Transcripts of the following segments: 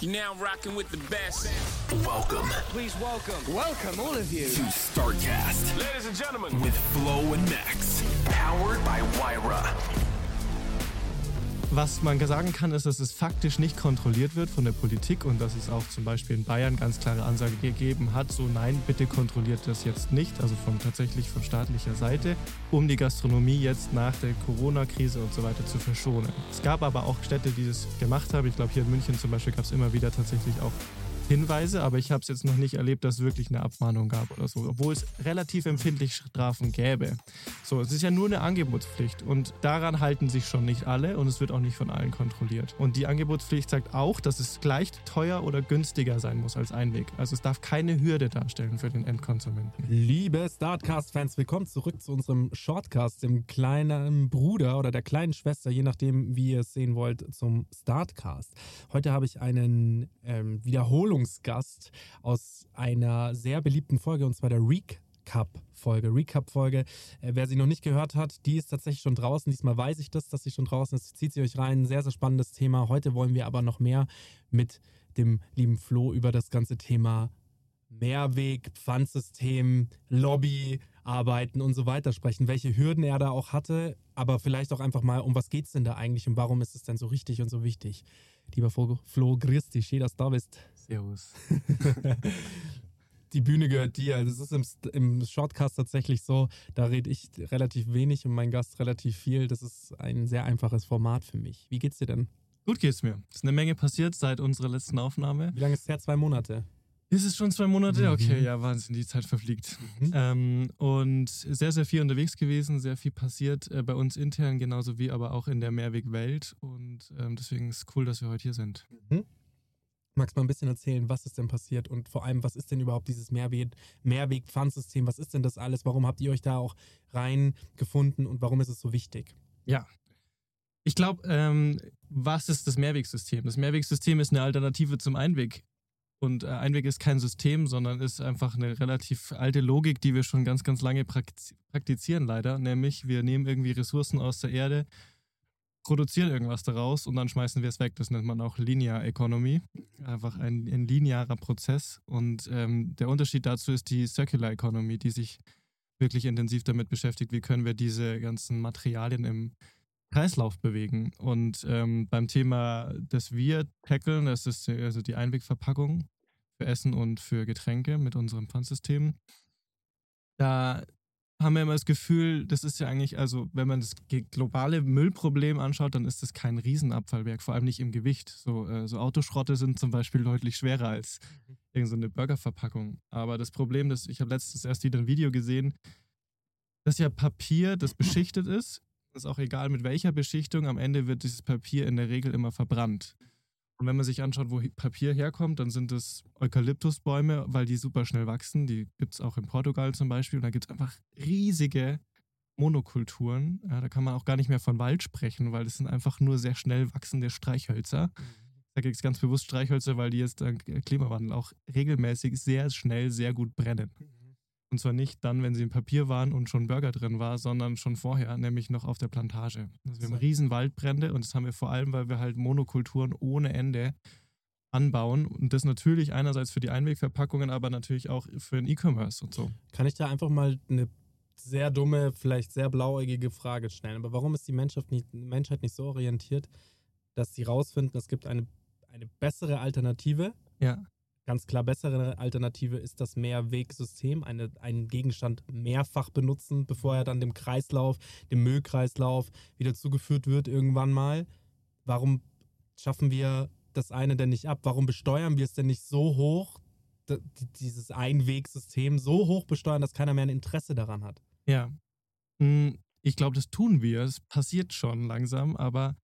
You're now rocking with the best. Welcome Please welcome, welcome all of you. to StarCast Ladies and gentlemen, with Flo and Max. Powered by Wyra. Was man sagen kann, ist, dass es faktisch nicht kontrolliert wird von der Politik und dass es auch zum Beispiel in Bayern ganz klare Ansage gegeben hat, so nein, bitte kontrolliert das jetzt nicht, also von tatsächlich von staatlicher Seite, um die Gastronomie jetzt nach der Corona-Krise und so weiter zu verschonen. Es gab aber auch Städte, die das gemacht haben. Ich glaube, hier in München zum Beispiel gab es immer wieder tatsächlich auch Hinweise, aber ich habe es jetzt noch nicht erlebt, dass es wirklich eine Abmahnung gab oder so, obwohl es relativ empfindlich Strafen gäbe. So, es ist ja nur eine Angebotspflicht und daran halten sich schon nicht alle und es wird auch nicht von allen kontrolliert. Und die Angebotspflicht sagt auch, dass es gleich teuer oder günstiger sein muss als Einweg. Also es darf keine Hürde darstellen für den Endkonsumenten. Liebe Startcast-Fans, willkommen zurück zu unserem Shortcast, dem kleinen Bruder oder der kleinen Schwester, je nachdem, wie ihr es sehen wollt, zum Startcast. Heute habe ich einen ähm, Wiederholungsgast aus einer sehr beliebten Folge, und zwar der Recap-Folge. Recap-Folge, äh, wer sie noch nicht gehört hat, die ist tatsächlich schon draußen. Diesmal weiß ich das, dass sie schon draußen ist. Zieht sie euch rein. Sehr, sehr spannendes Thema. Heute wollen wir aber noch mehr mit dem lieben Flo über das ganze Thema Mehrweg, Pfandsystem, Lobby, Arbeiten und so weiter sprechen, welche Hürden er da auch hatte, aber vielleicht auch einfach mal, um was geht es denn da eigentlich und warum ist es denn so richtig und so wichtig? Lieber Flo grüß dich, schön, dass du da bist. Servus. Die Bühne gehört dir. Das ist im, im Shortcast tatsächlich so, da rede ich relativ wenig und mein Gast relativ viel. Das ist ein sehr einfaches Format für mich. Wie geht's dir denn? Gut geht's mir. Es ist eine Menge passiert seit unserer letzten Aufnahme. Wie lange ist es her? Zwei Monate. Ist es schon zwei Monate? Mhm. Okay, ja, Wahnsinn, die Zeit verfliegt. Mhm. Ähm, und sehr, sehr viel unterwegs gewesen, sehr viel passiert äh, bei uns intern, genauso wie aber auch in der Mehrweg-Welt. Und ähm, deswegen ist es cool, dass wir heute hier sind. Mhm. Magst du mal ein bisschen erzählen, was ist denn passiert und vor allem, was ist denn überhaupt dieses Mehrweg, Mehrweg-Pfandsystem? Was ist denn das alles? Warum habt ihr euch da auch reingefunden und warum ist es so wichtig? Ja. Ich glaube, ähm, was ist das Mehrwegsystem? Das Mehrwegsystem ist eine Alternative zum Einweg. Und äh, Einweg ist kein System, sondern ist einfach eine relativ alte Logik, die wir schon ganz, ganz lange praktiz praktizieren, leider. Nämlich, wir nehmen irgendwie Ressourcen aus der Erde, produzieren irgendwas daraus und dann schmeißen wir es weg. Das nennt man auch Linear Economy. Einfach ein, ein linearer Prozess. Und ähm, der Unterschied dazu ist die Circular Economy, die sich wirklich intensiv damit beschäftigt, wie können wir diese ganzen Materialien im Kreislauf bewegen. Und ähm, beim Thema, das wir tackeln, das ist also die Einwegverpackung für Essen und für Getränke mit unserem Pfandsystem. Da haben wir immer das Gefühl, das ist ja eigentlich, also wenn man das globale Müllproblem anschaut, dann ist das kein Riesenabfallwerk, vor allem nicht im Gewicht. So, äh, so Autoschrotte sind zum Beispiel deutlich schwerer als irgendeine so eine Burgerverpackung. Aber das Problem, das, ich habe letztens erst wieder ein Video gesehen, das ist ja Papier, das beschichtet ist. Ist auch egal mit welcher Beschichtung, am Ende wird dieses Papier in der Regel immer verbrannt. Und wenn man sich anschaut, wo Papier herkommt, dann sind es Eukalyptusbäume, weil die super schnell wachsen. Die gibt es auch in Portugal zum Beispiel. Und da gibt es einfach riesige Monokulturen. Ja, da kann man auch gar nicht mehr von Wald sprechen, weil das sind einfach nur sehr schnell wachsende Streichhölzer. Da gibt es ganz bewusst Streichhölzer, weil die jetzt dank Klimawandel auch regelmäßig sehr schnell sehr gut brennen. Und zwar nicht dann, wenn sie im Papier waren und schon Burger drin war, sondern schon vorher, nämlich noch auf der Plantage. Also wir haben riesen Waldbrände und das haben wir vor allem, weil wir halt Monokulturen ohne Ende anbauen und das natürlich einerseits für die Einwegverpackungen, aber natürlich auch für den E-Commerce und so. Kann ich da einfach mal eine sehr dumme, vielleicht sehr blauäugige Frage stellen? Aber warum ist die Menschheit nicht, Menschheit nicht so orientiert, dass sie rausfinden, es gibt eine, eine bessere Alternative? Ja. Ganz klar, bessere Alternative ist das Mehrwegsystem, eine, einen Gegenstand mehrfach benutzen, bevor er dann dem Kreislauf, dem Müllkreislauf wieder zugeführt wird irgendwann mal. Warum schaffen wir das eine denn nicht ab? Warum besteuern wir es denn nicht so hoch, dieses Einwegsystem so hoch besteuern, dass keiner mehr ein Interesse daran hat? Ja. Hm, Ich glaube, das tun wir. Es passiert schon langsam, aber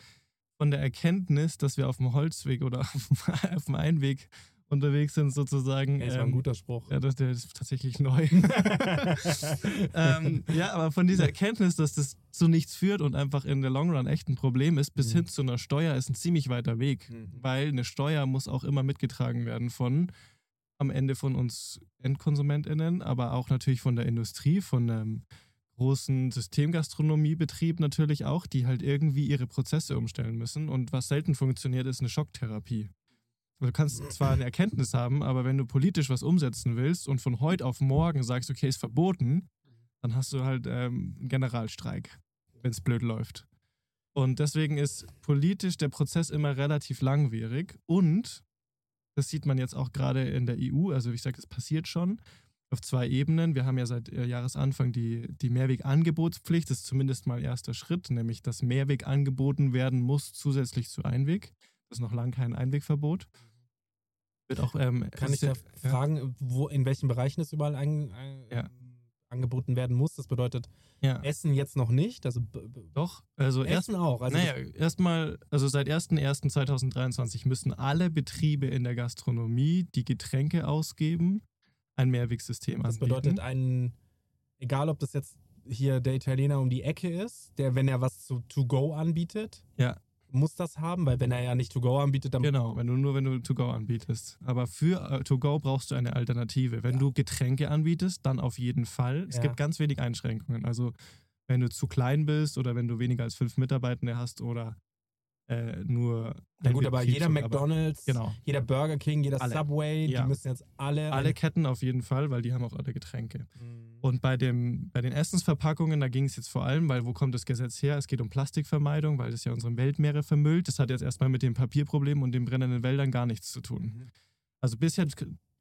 von der Erkenntnis, dass wir auf dem Holzweg oder auf dem Einweg unterwegs sind, sozusagen. Ey, das war ein ähm, guter Spruch. ja, das, der ist tatsächlich neu. ähm, ja, aber von dieser Erkenntnis, dass das zu nichts führt und einfach in der Long Run echt ein Problem ist, bis Mhm. hin zu einer Steuer ist ein ziemlich weiter Weg. Mhm. Weil eine Steuer muss auch immer mitgetragen werden von am Ende von uns EndkonsumentInnen, aber auch natürlich von der Industrie, von einem großen Systemgastronomiebetrieb natürlich auch, die halt irgendwie ihre Prozesse umstellen müssen. Und was selten funktioniert, ist eine Schocktherapie. Du kannst zwar eine Erkenntnis haben, aber wenn du politisch was umsetzen willst und von heute auf morgen sagst, okay, ist verboten, dann hast du halt ähm, einen Generalstreik, wenn es blöd läuft. Und deswegen ist politisch der Prozess immer relativ langwierig und das sieht man jetzt auch gerade in der EU, also ich sage, es passiert schon auf zwei Ebenen. Wir haben ja seit äh, Jahresanfang die, die Mehrwegangebotspflicht, das ist zumindest mal erster Schritt, nämlich dass Mehrweg angeboten werden muss zusätzlich zu Einweg. Das ist noch lange kein Einwegverbot. Wird auch, ähm, Kann ich da ja. fragen, wo, in welchen Bereichen es überall ein, ein, Ja. angeboten werden muss? Das bedeutet Ja, Essen jetzt noch nicht. Also doch. Also erst, Essen auch. Also naja, erstmal, also seit 1.1.2023 müssen alle Betriebe in der Gastronomie, die Getränke ausgeben, ein Mehrwegsystem das, das anbieten. bedeutet ein, egal ob das jetzt hier der Italiener um die Ecke ist, der, wenn er was zu To Go anbietet, Ja. Muss das haben, weil wenn er ja nicht To Go anbietet, dann Genau, wenn du nur wenn du To-Go anbietest. Aber für äh, To-Go brauchst du eine Alternative. Wenn du Getränke anbietest, dann auf jeden Fall. Es Ja. gibt ganz wenig Einschränkungen. Also wenn du zu klein bist oder wenn du weniger als fünf Mitarbeitende hast oder äh, nur. Na gut, aber jeder aber McDonalds, Genau. jeder Burger King, jeder Alle. Subway, Ja. die müssen jetzt alle. Alle Ketten auf jeden Fall, weil die haben auch alle Getränke. Mhm. Und bei, dem, bei den Essensverpackungen, da ging es jetzt vor allem, weil wo kommt das Gesetz her? Es geht um Plastikvermeidung, weil das ja unsere Weltmeere vermüllt. Das hat jetzt erstmal mit dem Papierproblem und den brennenden Wäldern gar nichts zu tun. Mhm. Also bisher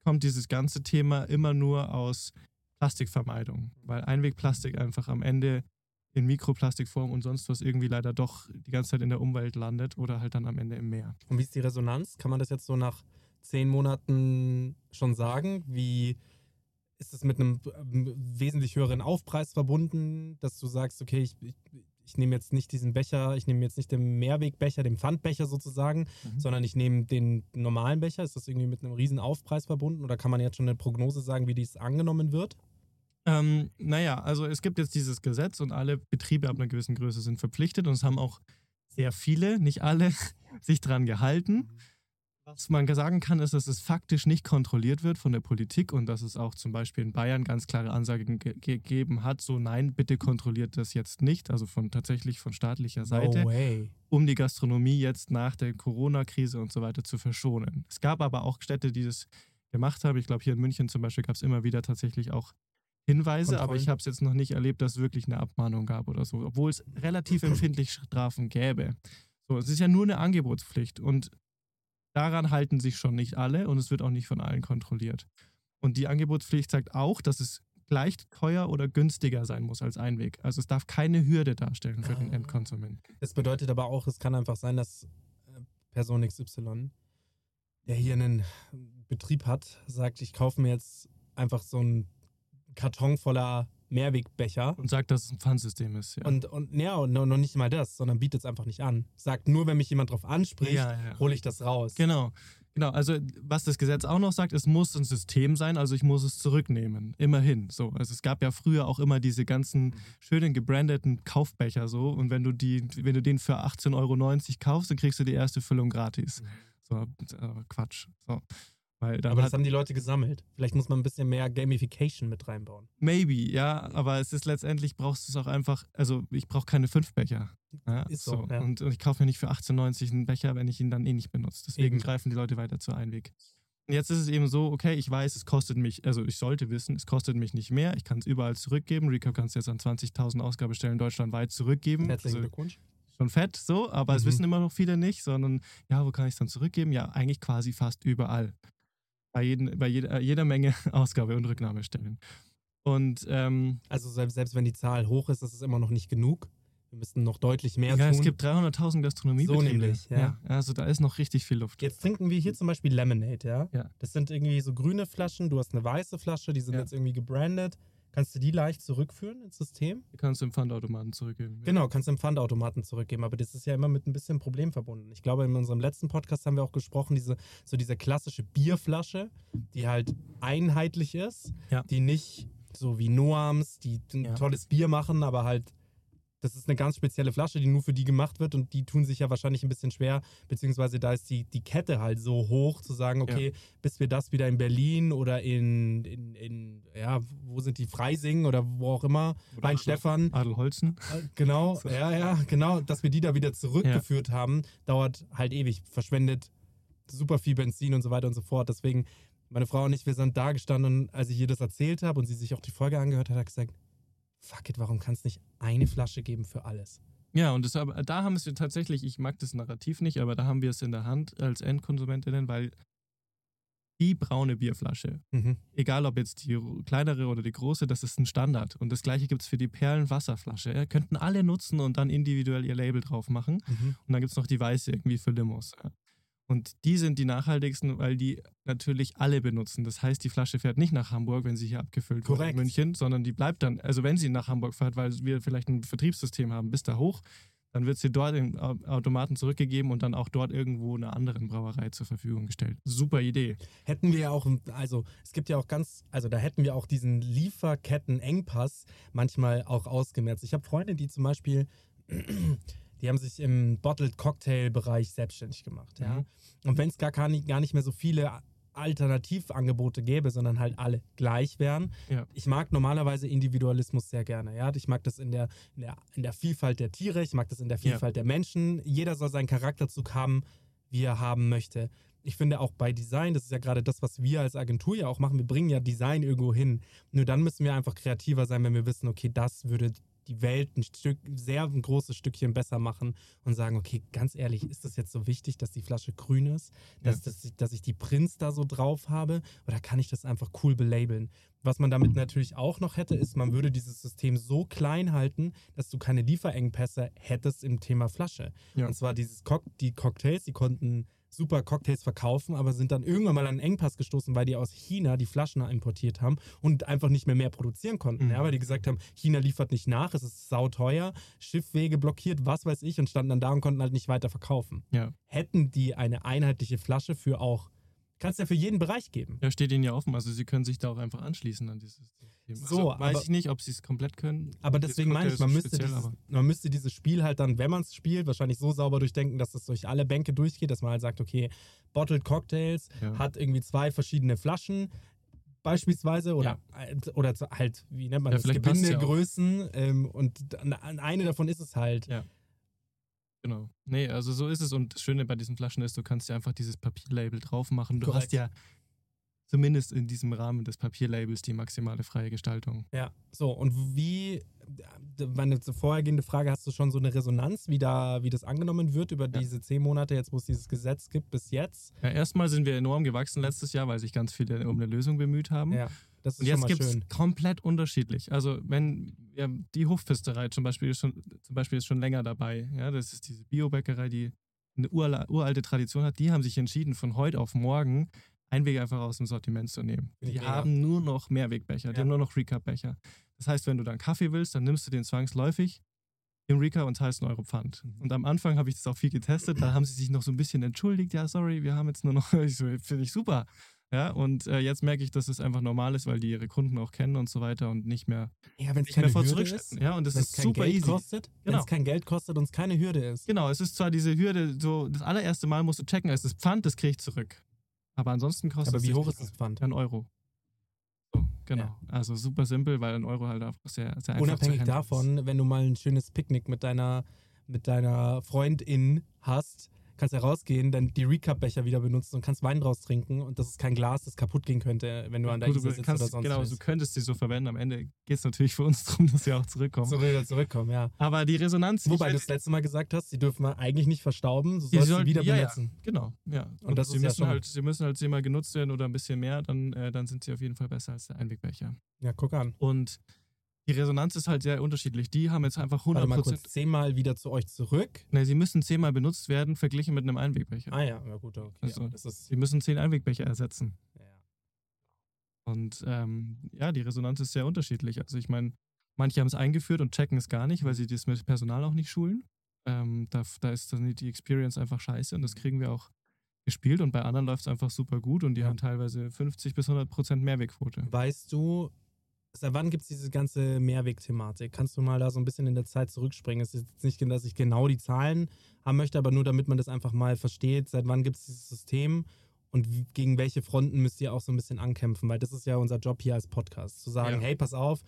kommt dieses ganze Thema immer nur aus Plastikvermeidung, weil Einwegplastik einfach am Ende in Mikroplastikform und sonst was irgendwie leider doch die ganze Zeit in der Umwelt landet oder halt dann am Ende im Meer. Und wie ist die Resonanz? Kann man das jetzt so nach zehn Monaten schon sagen? Wie ist es mit einem ähm, wesentlich höheren Aufpreis verbunden, dass du sagst, okay, ich, ich, ich nehme jetzt nicht diesen Becher, ich nehme jetzt nicht den Mehrwegbecher, den Pfandbecher sozusagen, Mhm. sondern ich nehme den normalen Becher. Ist das irgendwie mit einem riesen Aufpreis verbunden oder kann man jetzt schon eine Prognose sagen, wie dies angenommen wird? Ähm, naja, also es gibt jetzt dieses Gesetz und alle Betriebe ab einer gewissen Größe sind verpflichtet und es haben auch sehr viele, nicht alle, sich dran gehalten. Was man sagen kann, ist, dass es faktisch nicht kontrolliert wird von der Politik und dass es auch zum Beispiel in Bayern ganz klare Ansagen ge gegeben hat, so nein, bitte kontrolliert das jetzt nicht, also von tatsächlich von staatlicher Seite, No um die Gastronomie jetzt nach der Corona-Krise und so weiter zu verschonen. Es gab aber auch Städte, die das gemacht haben. Ich glaube, hier in München zum Beispiel gab es immer wieder tatsächlich auch Hinweise, aber Kontrollen. ich habe es jetzt noch nicht erlebt, dass es wirklich eine Abmahnung gab oder so, obwohl es relativ empfindlich Strafen gäbe. So, es ist ja nur eine Angebotspflicht und daran halten sich schon nicht alle und es wird auch nicht von allen kontrolliert. Und die Angebotspflicht sagt auch, dass es gleich teuer oder günstiger sein muss als Einweg. Also es darf keine Hürde darstellen für den Ah. Endkonsumenten. Das bedeutet aber auch, es kann einfach sein, dass äh, Person XY, der hier einen Betrieb hat, sagt, ich kaufe mir jetzt einfach so einen Karton voller Mehrwegbecher. Und sagt, dass es ein Pfandsystem ist. Ja. Und, und ja, und noch nicht mal das, sondern bietet es einfach nicht an. Sagt nur, wenn mich jemand drauf anspricht, Ja, ja. hole ich das raus. Genau. Genau, also was das Gesetz auch noch sagt, es muss ein System sein, also ich muss es zurücknehmen. Immerhin. So. Also es gab ja früher auch immer diese ganzen schönen gebrandeten Kaufbecher so. Und wenn du die, wenn du den für 18,90 Euro kaufst, dann kriegst du die erste Füllung gratis. So, äh, Quatsch. So. Weil dann Aber das haben die Leute gesammelt. Vielleicht muss man ein bisschen mehr Gamification mit reinbauen. maybe, ja, aber es ist letztendlich brauchst du es auch einfach, also ich brauche keine fünf Becher. Ja, Ist so, ja. Und, und ich kaufe mir nicht für 18,90 einen Becher, wenn ich ihn dann eh nicht benutze. Deswegen Eben. greifen die Leute weiter zu Einweg. Und jetzt ist es eben so, okay, ich weiß, es kostet mich, also ich sollte wissen, es kostet mich nicht mehr, ich kann es überall zurückgeben. Recap kannst du jetzt an 20.000 Ausgabestellen deutschlandweit zurückgeben. Herzlichen Also Glückwunsch. schon fett, so, aber es Mhm. wissen immer noch viele nicht, sondern ja, wo kann ich es dann zurückgeben? Ja, eigentlich quasi fast überall. Bei, jeden, bei jeder, jeder Menge Ausgabe- und Rücknahmestellen. Und ähm, Also selbst, selbst wenn die Zahl hoch ist, ist es immer noch nicht genug. Wir müssten noch deutlich mehr ja, tun. es gibt 300.000 Gastronomiebetriebe. So nämlich, ja. Also da ist noch richtig viel Luft. Jetzt trinken wir hier zum Beispiel Lemonade, ja? Ja. Das sind irgendwie so grüne Flaschen, du hast eine weiße Flasche, die sind Ja. jetzt irgendwie gebrandet. Kannst du die leicht zurückführen ins System? Du kannst im Pfandautomaten zurückgeben. Genau, kannst du im Pfandautomaten zurückgeben, aber das ist ja immer mit ein bisschen Problem verbunden. Ich glaube, in unserem letzten Podcast haben wir auch gesprochen, diese, so diese klassische Bierflasche, die halt einheitlich ist, Ja. die nicht so wie Noams, die ein Ja. tolles Bier machen, aber halt, das ist eine ganz spezielle Flasche, die nur für die gemacht wird und die tun sich ja wahrscheinlich ein bisschen schwer, beziehungsweise da ist die, die Kette halt so hoch, zu sagen, okay, bis wir das wieder in Berlin oder in, in, in ja, wo sind die, Freising oder wo auch immer, Oder Mein Adel- Stefan, Adelholzen. äh, Genau, ja, ja, genau. Dass wir die da wieder zurückgeführt haben, dauert halt ewig. Verschwendet super viel Benzin und so weiter und so fort. Deswegen, meine Frau und ich, wir sind da gestanden, als ich ihr das erzählt habe und sie sich auch die Folge angehört hat, hat gesagt, fuck it, warum kann es nicht eine Flasche geben für alles? Ja, und das, da haben wir tatsächlich, ich mag das Narrativ nicht, aber da haben wir es in der Hand als Endkonsumentinnen, weil die braune Bierflasche, Mhm. egal ob jetzt die kleinere oder die große, das ist ein Standard. Und das gleiche gibt es für die Perlenwasserflasche. Ja, könnten alle nutzen und dann individuell ihr Label drauf machen. Mhm. Und dann gibt es noch die weiße irgendwie für Limos. Ja. Und die sind die nachhaltigsten, weil die natürlich alle benutzen. Das heißt, die Flasche fährt nicht nach Hamburg, wenn sie hier abgefüllt wird Korrekt. in München, sondern die bleibt dann, also wenn sie nach Hamburg fährt, weil wir vielleicht ein Vertriebssystem haben, bis da hoch, dann wird sie dort im Au- Automaten zurückgegeben und dann auch dort irgendwo einer anderen Brauerei zur Verfügung gestellt. Super Idee. Hätten wir ja auch, also es gibt ja auch ganz, also da hätten wir auch diesen Lieferketten-Engpass manchmal auch ausgemerzt. Ich habe Freunde, die zum Beispiel, die haben sich im Bottled Cocktail-Bereich selbstständig gemacht, ja. Mhm. Und wenn es gar, gar, nicht, mehr so viele Alternativangebote gäbe, sondern halt alle gleich wären. Ja. Ich mag normalerweise Individualismus sehr gerne. Ja? Ich mag das in der, in, der, in der Vielfalt der Tiere, ich mag das in der Ja. Vielfalt der Menschen. Jeder soll seinen Charakterzug haben, wie er haben möchte. Ich finde auch bei Design, das ist ja gerade das, was wir als Agentur ja auch machen, wir bringen ja Design irgendwo hin. Nur dann müssen wir einfach kreativer sein, wenn wir wissen, okay, das würde die Welt ein Stück, sehr ein großes Stückchen besser machen und sagen, okay, ganz ehrlich, ist das jetzt so wichtig, dass die Flasche grün ist, dass, dass, ich, dass ich die Prints da so drauf habe oder kann ich das einfach cool belabeln? Was man damit natürlich auch noch hätte, ist, man würde dieses System so klein halten, dass du keine Lieferengpässe hättest im Thema Flasche. Ja. Und zwar dieses Cock die Cocktails, die konnten super Cocktails verkaufen, aber sind dann irgendwann mal an einen Engpass gestoßen, weil die aus China die Flaschen importiert haben und einfach nicht mehr mehr produzieren konnten. Mhm. Ja, weil die gesagt haben, China liefert nicht nach, es ist sauteuer, Schiffwege blockiert, was weiß ich, und standen dann da und konnten halt nicht weiter verkaufen. Ja. Hätten die eine einheitliche Flasche für auch, kannst ja für jeden Bereich geben. Ja, steht ihnen ja offen. Also sie können sich da auch einfach anschließen an dieses System. So, also, weiß aber- ich nicht, ob sie es komplett können. Aber deswegen meine ich, man müsste, speziell, dieses, man müsste dieses Spiel halt dann, wenn man es spielt, wahrscheinlich so sauber durchdenken, dass es durch alle Bänke durchgeht, dass man halt sagt, okay, Bottled Cocktails Ja. hat irgendwie zwei verschiedene Flaschen beispielsweise oder, oder so halt, wie nennt man Ja, das, ja. Gebindegrößen ähm, und eine davon ist es halt. Ja. Genau. Nee, also so ist es. Und das Schöne bei diesen Flaschen ist, du kannst ja einfach dieses Papierlabel drauf machen. Du Korrekt. hast ja zumindest in diesem Rahmen des Papierlabels die maximale freie Gestaltung. Ja, so und wie, meine vorhergehende Frage, hast du schon so eine Resonanz, wie, da, wie das angenommen wird über Ja. diese zehn Monate, jetzt wo es dieses Gesetz gibt, bis jetzt? Ja, erstmal sind wir enorm gewachsen letztes Jahr, weil sich ganz viele um eine Lösung bemüht haben. Ja, das ist Und jetzt gibt es komplett unterschiedlich. Also wenn ja, die Hofpfisterei zum Beispiel, ist schon, zum Beispiel ist schon länger dabei. Ja, das ist diese Biobäckerei, die eine uralte Tradition hat. Die haben sich entschieden, von heute auf morgen Einwege einfach aus dem Sortiment zu nehmen. Die mega. haben nur noch Mehrwegbecher, die Ja. haben nur noch Recap-Becher. Das heißt, wenn du dann Kaffee willst, dann nimmst du den zwangsläufig im Recap und zahlst einen Euro Pfand. Mhm. Und am Anfang habe ich das auch viel getestet, da haben sie sich noch so ein bisschen entschuldigt, ja, sorry, wir haben jetzt nur noch, ich so, finde ich super. Ja, und äh, jetzt merke ich, dass es einfach normal ist, weil die ihre Kunden auch kennen und so weiter und nicht mehr, Ja, wenn es keine Hürde ist, Ja, und das wenn es ist kein super Geld easy. kostet, wenn Genau. es kein Geld kostet und es keine Hürde ist. Genau, es ist zwar diese Hürde, so das allererste Mal musst du checken, es ist Pfand, das kriege ich zurück. Aber ansonsten kostet Aber es wie hoch ist das Pfand? Ein Euro. So, genau. Ja. Also super simpel, weil ein Euro halt einfach sehr, sehr einfach Unabhängig davon, wenn du mal ein schönes Picknick mit deiner, mit deiner Freundin hast, kannst ja rausgehen, dann die Recap-Becher wieder benutzen und kannst Wein draus trinken und das ist kein Glas, das kaputt gehen könnte, wenn du an Gut, Isar du sitzt kannst, oder sonst genau, was. du könntest sie so verwenden. Am Ende geht es natürlich für uns darum, dass sie auch zurückkommen. So wieder zurückkommen, ja. Aber die Resonanz. Wobei du weiß- das letzte Mal gesagt hast, sie dürfen wir eigentlich nicht verstauben, Sie sollst sie sollten- wieder ja, benutzen. Ja, genau, ja. Und, das sie, ist ja müssen schon- halt, sie müssen halt zehnmal genutzt werden oder ein bisschen mehr, dann, äh, dann sind sie auf jeden Fall besser als der Einwegbecher. Ja, guck an. Und die Resonanz ist halt sehr unterschiedlich. Die haben jetzt einfach 100%. Warte mal kurz, zehnmal wieder zu euch zurück. Ne, sie müssen zehnmal benutzt werden, verglichen mit einem Einwegbecher. Ah ja, ja gut, okay. Also, ist, Sie müssen zehn Einwegbecher ersetzen. ja. Und ähm, ja, die Resonanz ist sehr unterschiedlich. Also ich meine, manche haben es eingeführt und checken es gar nicht, weil sie das mit Personal auch nicht schulen. Ähm, da, da ist dann die Experience einfach scheiße und das kriegen wir auch gespielt und bei anderen läuft es einfach super gut und die Ja. haben teilweise 50 bis 100 Prozent Mehrwegquote. Weißt du, seit wann gibt es diese ganze Mehrweg-Thematik? Kannst du mal da so ein bisschen in der Zeit zurückspringen? Es ist jetzt nicht, dass ich genau die Zahlen haben möchte, aber nur damit man das einfach mal versteht. Seit wann gibt es dieses System und gegen welche Fronten müsst ihr auch so ein bisschen ankämpfen? Weil das ist ja unser Job hier als Podcast. Zu sagen, Ja. hey, pass auf,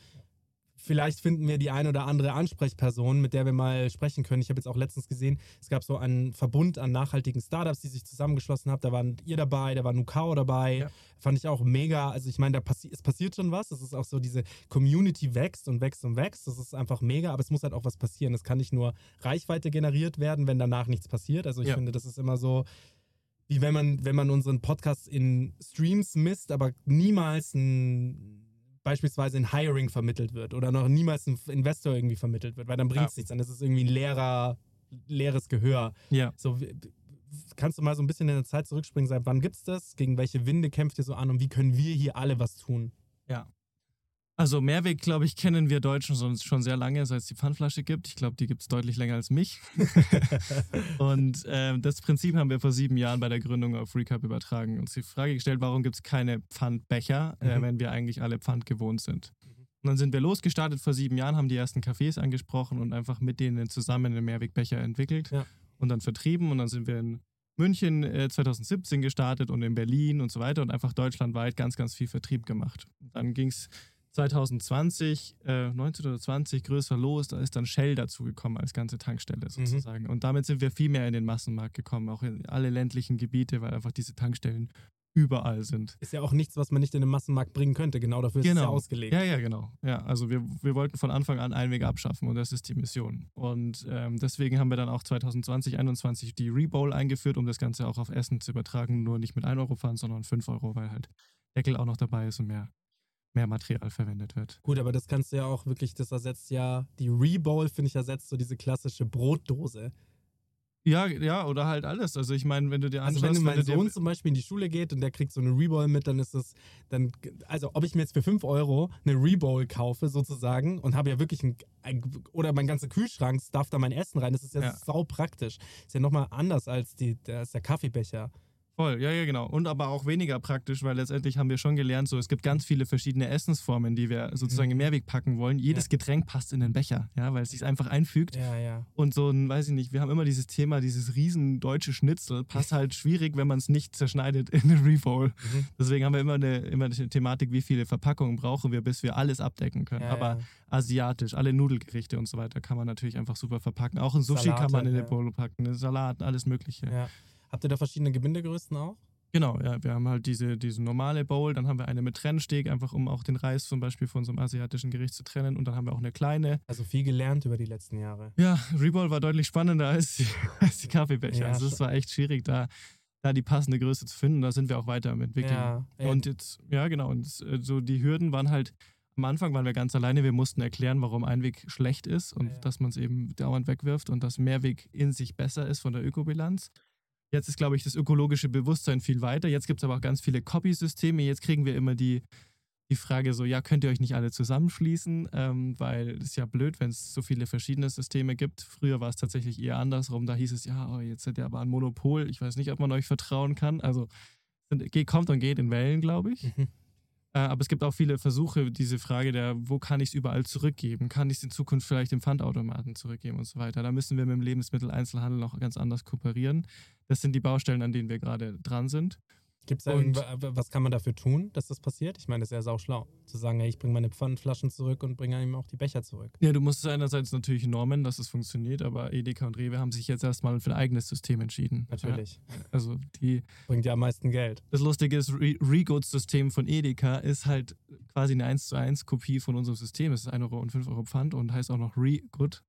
vielleicht finden wir die ein oder andere Ansprechperson, mit der wir mal sprechen können. Ich habe jetzt auch letztens gesehen, es gab so einen Verbund an nachhaltigen Startups, die sich zusammengeschlossen haben. Da waren ihr dabei, da war Nukao dabei. Ja. Fand ich auch mega. Also ich meine, da passi es passiert schon was. Es ist auch so, diese Community wächst und wächst und wächst. Das ist einfach mega, aber es muss halt auch was passieren. Es kann nicht nur Reichweite generiert werden, wenn danach nichts passiert. Also ich Ja. finde, das ist immer so, wie wenn man, wenn man unseren Podcast in Streams misst, aber niemals ein beispielsweise ein Hiring vermittelt wird oder noch niemals ein Investor irgendwie vermittelt wird, weil dann bringt es Ja. nichts. Dann ist es irgendwie ein leerer, leeres Gehör. Ja. So, kannst du mal so ein bisschen in der Zeit zurückspringen? Seit wann gibt's das? Gegen welche Winde kämpft ihr so an und wie können wir hier alle was tun? Ja. Also Mehrweg, glaube ich, kennen wir Deutschen schon, schon sehr lange, seit es die Pfandflasche gibt. Ich glaube, die gibt es deutlich länger als mich. und ähm, das Prinzip haben wir vor sieben Jahren bei der Gründung auf Recap übertragen. Uns die Frage gestellt, warum gibt es keine Pfandbecher, äh, Mhm. wenn wir eigentlich alle Pfand gewohnt sind. Und dann sind wir losgestartet vor sieben Jahren, haben die ersten Cafés angesprochen und einfach mit denen zusammen einen Mehrwegbecher entwickelt Ja. und dann vertrieben. Und dann sind wir in München äh, 2017 gestartet und in Berlin und so weiter und einfach deutschlandweit ganz, ganz viel Vertrieb gemacht. Dann ging es 2020, äh, 19 oder 20 größer los, da ist dann Shell dazugekommen als ganze Tankstelle sozusagen. Und damit sind wir viel mehr in den Massenmarkt gekommen, auch in alle ländlichen Gebiete, weil einfach diese Tankstellen überall sind. Ist ja auch nichts, was man nicht in den Massenmarkt bringen könnte. Genau dafür ist es ja ausgelegt. Ja, ja, genau. Ja, also wir, wir wollten von Anfang an Einweg abschaffen und das ist die Mission. Und ähm, deswegen haben wir dann auch 2020, 2021 die Rebowl eingeführt, um das Ganze auch auf Essen zu übertragen. Nur nicht mit 1 Euro Pfand, sondern 5 Euro, weil halt Deckel auch noch dabei ist und mehr, mehr Material verwendet wird. Gut, aber das kannst du ja auch wirklich, das ersetzt ja, die Rebowl, finde ich, ersetzt so diese klassische Brotdose. Ja, ja, oder halt alles. Also ich meine, wenn du dir Also anschaust, wenn mein du dir- Sohn zum Beispiel in die Schule geht und der kriegt so eine Rebowl mit, dann ist das, dann, also ob ich mir jetzt für 5 Euro eine Rebowl kaufe sozusagen und habe ja wirklich ein, ein oder mein ganzer Kühlschrank darf da mein Essen rein, das ist ja, Ja. sau praktisch. Ist ja nochmal anders als, die, als der Kaffeebecher. Voll, ja, ja, genau. Und aber auch weniger praktisch, weil letztendlich haben wir schon gelernt, so es gibt ganz viele verschiedene Essensformen, die wir sozusagen im Mehrweg packen wollen. Jedes Ja. Getränk passt in den Becher, ja, weil es sich einfach einfügt. Ja, ja. Und so ein, weiß ich nicht, wir haben immer dieses Thema, dieses riesen deutsche Schnitzel, passt halt schwierig, wenn man es nicht zerschneidet in eine Refold. Mhm. Deswegen haben wir immer eine, immer eine Thematik, wie viele Verpackungen brauchen wir, bis wir alles abdecken können. Ja, Aber asiatisch, alle Nudelgerichte und so weiter kann man natürlich einfach super verpacken. Auch ein Sushi Salate, kann man in ja. Bowl packen, eine Salat, alles Mögliche. ja. Habt ihr da verschiedene Gebindegrößen auch? Genau, ja. Wir haben halt diese, diese normale Bowl, dann haben wir eine mit Trennsteg, einfach um auch den Reis zum Beispiel von so einem asiatischen Gericht zu trennen. Und dann haben wir auch eine kleine. Also viel gelernt über die letzten Jahre. Ja, Rebowl war deutlich spannender als die, als die Kaffeebecher. Ja, also es war echt schwierig, da, da die passende Größe zu finden. Da sind wir auch weiter am entwickeln. Ja, ja. Und jetzt, ja genau, und äh, so die Hürden waren halt, am Anfang waren wir ganz alleine, wir mussten erklären, warum Einweg schlecht ist und Ja. dass man es eben dauernd wegwirft und dass Mehrweg in sich besser ist von der Ökobilanz. Jetzt ist, glaube ich, das ökologische Bewusstsein viel weiter. Jetzt gibt es aber auch ganz viele Copy-Systeme. Jetzt kriegen wir immer die, die Frage so, ja, könnt ihr euch nicht alle zusammenschließen? Ähm, weil es ja blöd, wenn es so viele verschiedene Systeme gibt. Früher war es tatsächlich eher andersrum. Da hieß es, ja, oh, jetzt seid ihr aber ein Monopol. Ich weiß nicht, ob man euch vertrauen kann. Also kommt und geht in Wellen, glaube ich. Mhm. Äh, aber es gibt auch viele Versuche, diese Frage der, wo kann ich es überall zurückgeben? Kann ich es in Zukunft vielleicht im Pfandautomaten zurückgeben und so weiter? Da müssen wir mit dem Lebensmitteleinzelhandel noch ganz anders kooperieren. Das sind die Baustellen, an denen wir gerade dran sind. Gibt es da Und- irgendwa- was kann man dafür tun, dass das passiert? Ich meine, das ist ja sau schlau. Zu sagen, hey, ich bringe meine Pfandflaschen zurück und bringe ihm auch die Becher zurück. Ja, du musst es einerseits natürlich normen, dass es funktioniert, aber Edeka und Rewe haben sich jetzt erstmal für ein eigenes System entschieden. Natürlich. Ja, also die, Bringt ja am meisten Geld. das Lustige ist, Re- Regoods-System von Edeka ist halt quasi eine 1 zu 1 Kopie von unserem System. Es ist 1 Euro und 5 Euro Pfand und heißt auch noch Regood.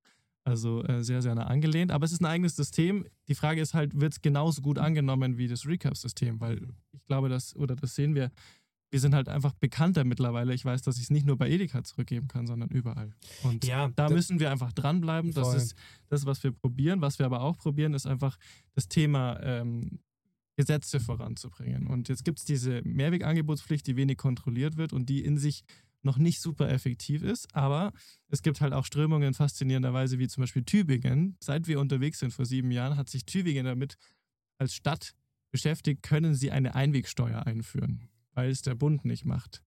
Also äh, sehr, sehr nah angelehnt. Aber es ist ein eigenes System. Die Frage ist halt, wird es genauso gut angenommen wie das Recap-System? Weil ich glaube, dass, oder das sehen wir, wir sind halt einfach bekannter mittlerweile. Ich weiß, dass ich es nicht nur bei Edeka zurückgeben kann, sondern überall. Und Ja, da das- müssen wir einfach dranbleiben. Das Voll. ist das, was wir probieren. Was wir aber auch probieren, ist einfach das Thema ähm, Gesetze voranzubringen. Und jetzt gibt es diese Mehrwegangebotspflicht, die wenig kontrolliert wird und die in sich noch nicht super effektiv ist. Aber es gibt halt auch Strömungen faszinierenderweise, wie zum Beispiel Tübingen. Seit wir unterwegs sind vor sieben Jahren, hat sich Tübingen damit als Stadt beschäftigt, können sie eine Einwegsteuer einführen, weil es der Bund nicht macht.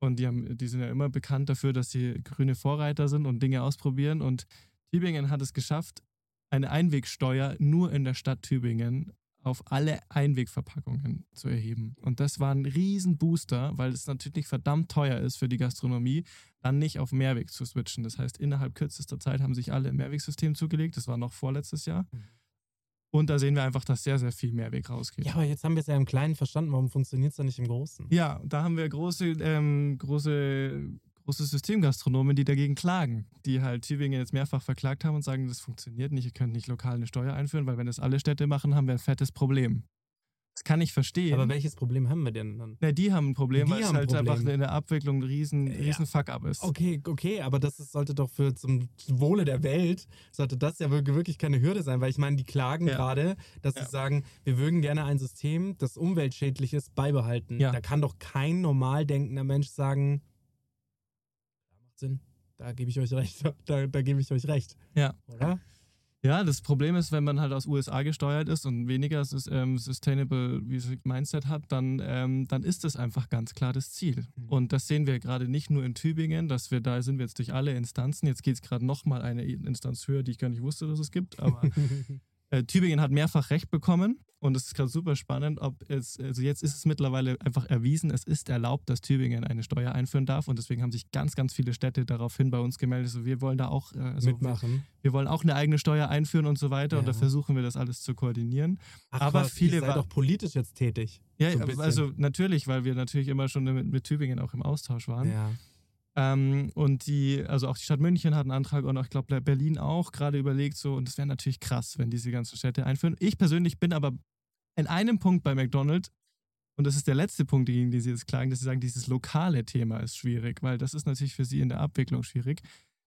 Und die, haben, die sind ja immer bekannt dafür, dass sie grüne Vorreiter sind und Dinge ausprobieren. Und Tübingen hat es geschafft, eine Einwegsteuer nur in der Stadt Tübingen auf alle Einwegverpackungen zu erheben. Und das war ein Riesenbooster, weil es natürlich verdammt teuer ist für die Gastronomie, dann nicht auf Mehrweg zu switchen. Das heißt, innerhalb kürzester Zeit haben sich alle im Mehrwegsystem zugelegt. Das war noch vorletztes Jahr. Mhm. Und da sehen wir einfach, dass sehr, sehr viel Mehrweg rausgeht. Ja, aber jetzt haben wir es ja im Kleinen verstanden. Warum funktioniert es dann nicht im Großen? Ja, da haben wir große, ähm, große, große Systemgastronomen, die dagegen klagen, die halt Tübingen jetzt mehrfach verklagt haben und sagen, das funktioniert nicht, ihr könnt nicht lokal eine Steuer einführen, weil wenn das alle Städte machen, haben wir ein fettes Problem. Das kann ich verstehen. Aber welches Problem haben wir denn dann? Na, die haben ein Problem, Die weil es ein halt Problem. einfach in der Abwicklung ein riesen, Ja. riesen Fuck-up ist. Okay, okay, aber das ist, sollte doch für zum Wohle der Welt, sollte das ja wirklich keine Hürde sein, weil ich meine, die klagen Ja. gerade, dass Ja. sie sagen, wir würden gerne ein System, das umweltschädlich ist, beibehalten. Da kann doch kein normal denkender Mensch sagen, Sinn, da gebe ich euch recht, da, da gebe ich euch recht, Ja. oder? Ja, das Problem ist, wenn man halt aus USA gesteuert ist und weniger ähm, Sustainable Mindset hat, dann, ähm, dann ist das einfach ganz klar das Ziel. Mhm. Und das sehen wir gerade nicht nur in Tübingen, dass wir da sind wir jetzt durch alle Instanzen. Jetzt geht es gerade nochmal eine Instanz höher, die ich gar nicht wusste, dass es gibt. Aber Tübingen hat mehrfach Recht bekommen und es ist gerade super spannend, ob es, also jetzt ist es mittlerweile einfach erwiesen, es ist erlaubt, dass Tübingen eine Steuer einführen darf und deswegen haben sich ganz, ganz viele Städte daraufhin bei uns gemeldet, so wir wollen da auch äh, also Mitmachen. wir wollen auch eine eigene Steuer einführen und so weiter und da Ja. versuchen wir das alles zu koordinieren. Ach, Aber krass, viele ihr seid wa- doch politisch jetzt tätig. Ja, So also natürlich, weil wir natürlich immer schon mit, mit Tübingen auch im Austausch waren. Ja. Ähm, und die, also auch die Stadt München hat einen Antrag und auch, ich glaube, Berlin auch gerade überlegt so. Und es wäre natürlich krass, wenn diese ganzen Städte einführen. Ich persönlich bin aber in einem Punkt bei McDonald's, und das ist der letzte Punkt, gegen den sie jetzt klagen, dass sie sagen, dieses lokale Thema ist schwierig, weil das ist natürlich für sie in der Abwicklung schwierig.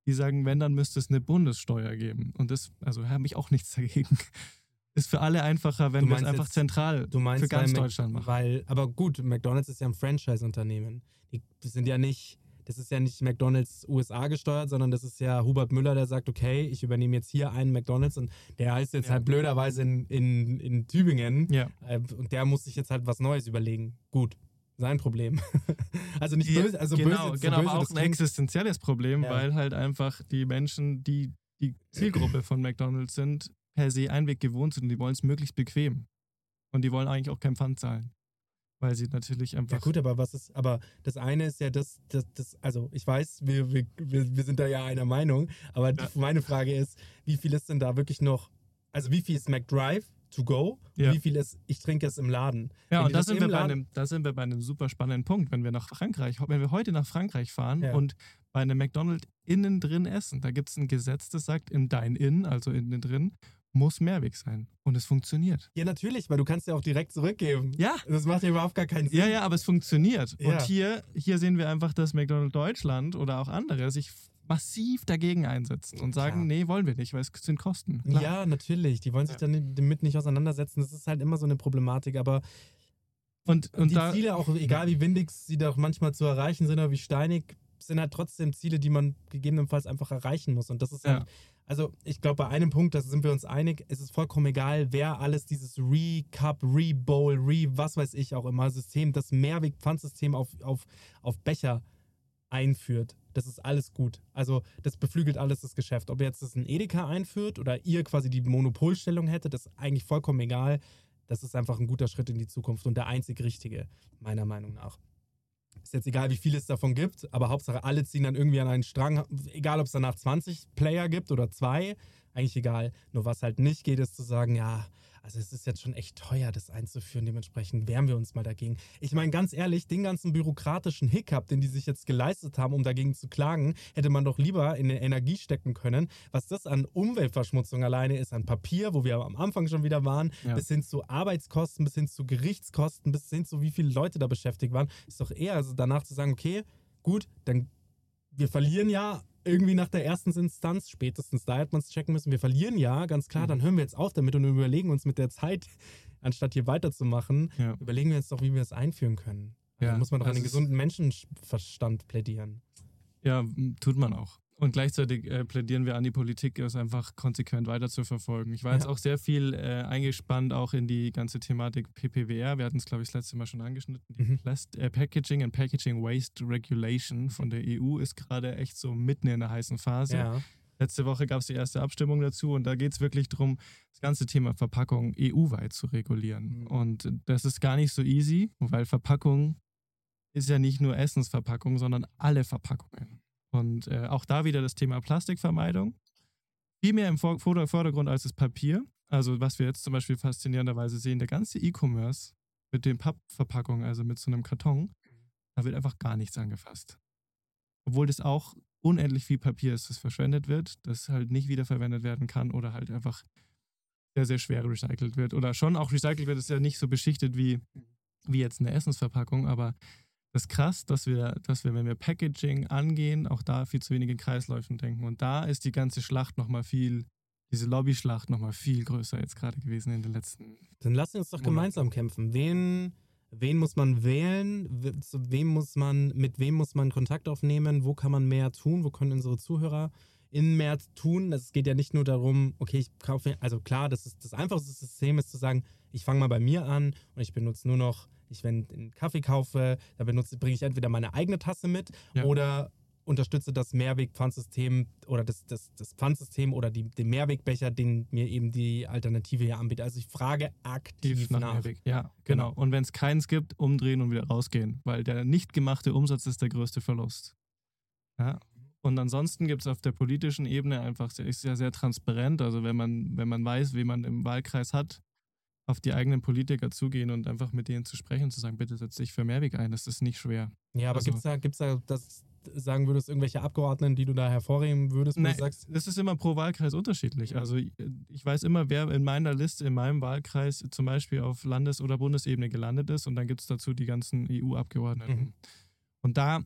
Die sagen, wenn, dann müsste es eine Bundessteuer geben. Und das, also habe ich auch nichts dagegen. Ist für alle einfacher, wenn wir es einfach jetzt- zentral Du meinst, für ganz Deutschland machen. Weil, aber gut, McDonalds ist ja ein Franchise-Unternehmen. Die sind ja nicht, das ist ja nicht McDonalds USA gesteuert, sondern das ist ja Hubert Müller, der sagt, okay, ich übernehme jetzt hier einen McDonalds und der heißt jetzt Ja. halt blöderweise in, in, in Tübingen Ja. äh, und der muss sich jetzt halt was Neues überlegen. Gut. Sein Problem. also nicht böse, also genau, böse, so genau, böse aber auch ein existenzielles Problem, Ja. weil halt einfach die Menschen, die die Zielgruppe von McDonalds sind, per se Einweg gewohnt sind und die wollen es möglichst bequem. Und die wollen eigentlich auch kein Pfand zahlen. Weil sie natürlich einfach. Ja gut, aber was ist, aber das eine ist ja das, das, das also ich weiß, wir, wir, wir sind da ja einer Meinung, aber Ja. meine Frage ist, wie viel ist denn da wirklich noch, also wie viel ist McDrive to go Ja. und wie viel ist, ich trinke es im Laden? ja, Wenn und da sind, wir bei einem, da sind wir bei einem super spannenden Punkt, wenn wir nach Frankreich, wenn wir heute nach Frankreich fahren Ja. und bei einem McDonald's innen drin essen, da gibt es ein Gesetz, das sagt, im Dine-In, also innen drin, muss Mehrweg sein. Und es funktioniert. Ja, natürlich, weil du kannst ja auch direkt zurückgeben. Ja, Das macht ja überhaupt gar keinen Sinn. Ja, ja, aber es funktioniert. Ja. Und hier, hier sehen wir einfach, dass McDonald's Deutschland oder auch andere sich massiv dagegen einsetzen und sagen, Klar. nee, wollen wir nicht, weil es sind Kosten. Klar. Ja, natürlich. Die wollen sich dann damit nicht auseinandersetzen. Das ist halt immer so eine Problematik. Aber Und, und die da, Ziele, auch egal wie windig sie doch manchmal zu erreichen sind oder wie steinig, sind halt trotzdem Ziele, die man gegebenenfalls einfach erreichen muss. Und das ist halt, Ja. Also ich glaube, bei einem Punkt, da sind wir uns einig, es ist vollkommen egal, wer alles dieses Re-Cup, Re-Bowl, Re, was weiß ich auch immer, System, das Mehrweg-Pfandsystem auf, auf, auf Becher einführt. Das ist alles gut. Also das beflügelt alles das Geschäft. Ob jetzt das ein Edeka einführt oder ihr quasi die Monopolstellung hättet, das ist eigentlich vollkommen egal. Das ist einfach ein guter Schritt in die Zukunft und der einzig richtige, meiner Meinung nach. Ist jetzt egal, wie viel es davon gibt, aber Hauptsache alle ziehen dann irgendwie an einen Strang. Egal, ob es danach 20 Player gibt oder zwei, eigentlich egal. Nur was halt nicht geht, ist zu sagen, ja, also es ist jetzt schon echt teuer, das einzuführen. Dementsprechend wehren wir uns mal dagegen. Ich meine, ganz ehrlich, den ganzen bürokratischen Hiccup, den die sich jetzt geleistet haben, um dagegen zu klagen, hätte man doch lieber in eine Energie stecken können. Was das an Umweltverschmutzung alleine ist, an Papier, wo wir am Anfang schon wieder waren, Ja. bis hin zu Arbeitskosten, bis hin zu Gerichtskosten, bis hin zu wie viele Leute da beschäftigt waren, ist doch eher also danach zu sagen, okay, gut, dann wir verlieren ja irgendwie nach der ersten Instanz, spätestens da hätte man es checken müssen, wir verlieren ja, ganz klar, Mhm. dann hören wir jetzt auf damit und überlegen uns mit der Zeit anstatt hier weiterzumachen, Ja. überlegen wir jetzt doch, wie wir es einführen können. Also Ja, muss man doch den ist- gesunden Menschenverstand plädieren. Ja, tut man auch. Und gleichzeitig äh, plädieren wir an die Politik, es einfach konsequent weiter zu verfolgen. Ich war jetzt Ja. auch sehr viel äh, eingespannt, auch in die ganze Thematik PPWR. Wir hatten es, glaube ich, das letzte Mal schon angeschnitten. Die Mhm. Plast äh, Packaging and Packaging Waste Regulation von der EU ist gerade echt so mitten in der heißen Phase. Ja. Letzte Woche gab es die erste Abstimmung dazu und da geht es wirklich darum, das ganze Thema Verpackung EU-weit zu regulieren. Mhm. Und das ist gar nicht so easy, weil Verpackung ist ja nicht nur Essensverpackung, sondern alle Verpackungen. Und äh, auch da wieder das Thema Plastikvermeidung. Viel mehr im Vor Vorder- Vordergrund als das Papier. Also was wir jetzt zum Beispiel faszinierenderweise sehen, der ganze E-Commerce mit den Pappverpackungen, also mit so einem Karton, da wird einfach gar nichts angefasst. Obwohl das auch unendlich viel Papier ist, das verschwendet wird, das halt nicht wiederverwendet werden kann oder halt einfach sehr, sehr schwer recycelt wird. Oder schon auch recycelt wird, ist ja nicht so beschichtet wie, wie jetzt eine Essensverpackung, aber das ist krass, dass wir, dass wir, wenn wir Packaging angehen, auch da viel zu wenig in Kreisläufen denken. Und da ist die ganze Schlacht nochmal viel, diese Lobbyschlacht nochmal viel größer jetzt gerade gewesen in den letzten. Dann lassen wir uns doch Monate. gemeinsam kämpfen. Wen, wen muss man wählen? Zu wem muss man, mit wem muss man Kontakt aufnehmen? Wo kann man mehr tun? Wo können unsere Zuhörer in mehr tun? Es geht ja nicht nur darum, okay, ich kaufe, also klar, das ist das einfachste System ist zu sagen, ich fange mal bei mir an und ich benutze nur noch, ich wenn einen Kaffee kaufe, da benutze, bringe ich entweder meine eigene Tasse mit Ja. oder unterstütze das Mehrwegpfandsystem oder das, das, das Pfandsystem oder die, den Mehrwegbecher, den mir eben die Alternative hier anbietet. Also ich frage aktiv nach. Mehrweg. Ja, genau. Und wenn es keins gibt, umdrehen und wieder rausgehen, weil der nicht gemachte Umsatz ist der größte Verlust. Ja. Und ansonsten gibt es auf der politischen Ebene einfach, sehr- ist ja sehr transparent. Also wenn man, wenn man weiß, wen man im Wahlkreis hat, auf die eigenen Politiker zugehen und einfach mit denen zu sprechen, zu sagen, bitte setz dich für Mehrweg ein, das ist nicht schwer. Ja, aber Also- gibt's da, gibt's da, das sagen würdest, irgendwelche Abgeordneten, die du da hervorheben würdest, du sagst, das ist immer pro Wahlkreis unterschiedlich. Also ich, ich weiß immer, wer in meiner Liste, in meinem Wahlkreis zum Beispiel auf Landes- oder Bundesebene gelandet ist und dann gibt es dazu die ganzen EU-Abgeordneten. Mhm. Und da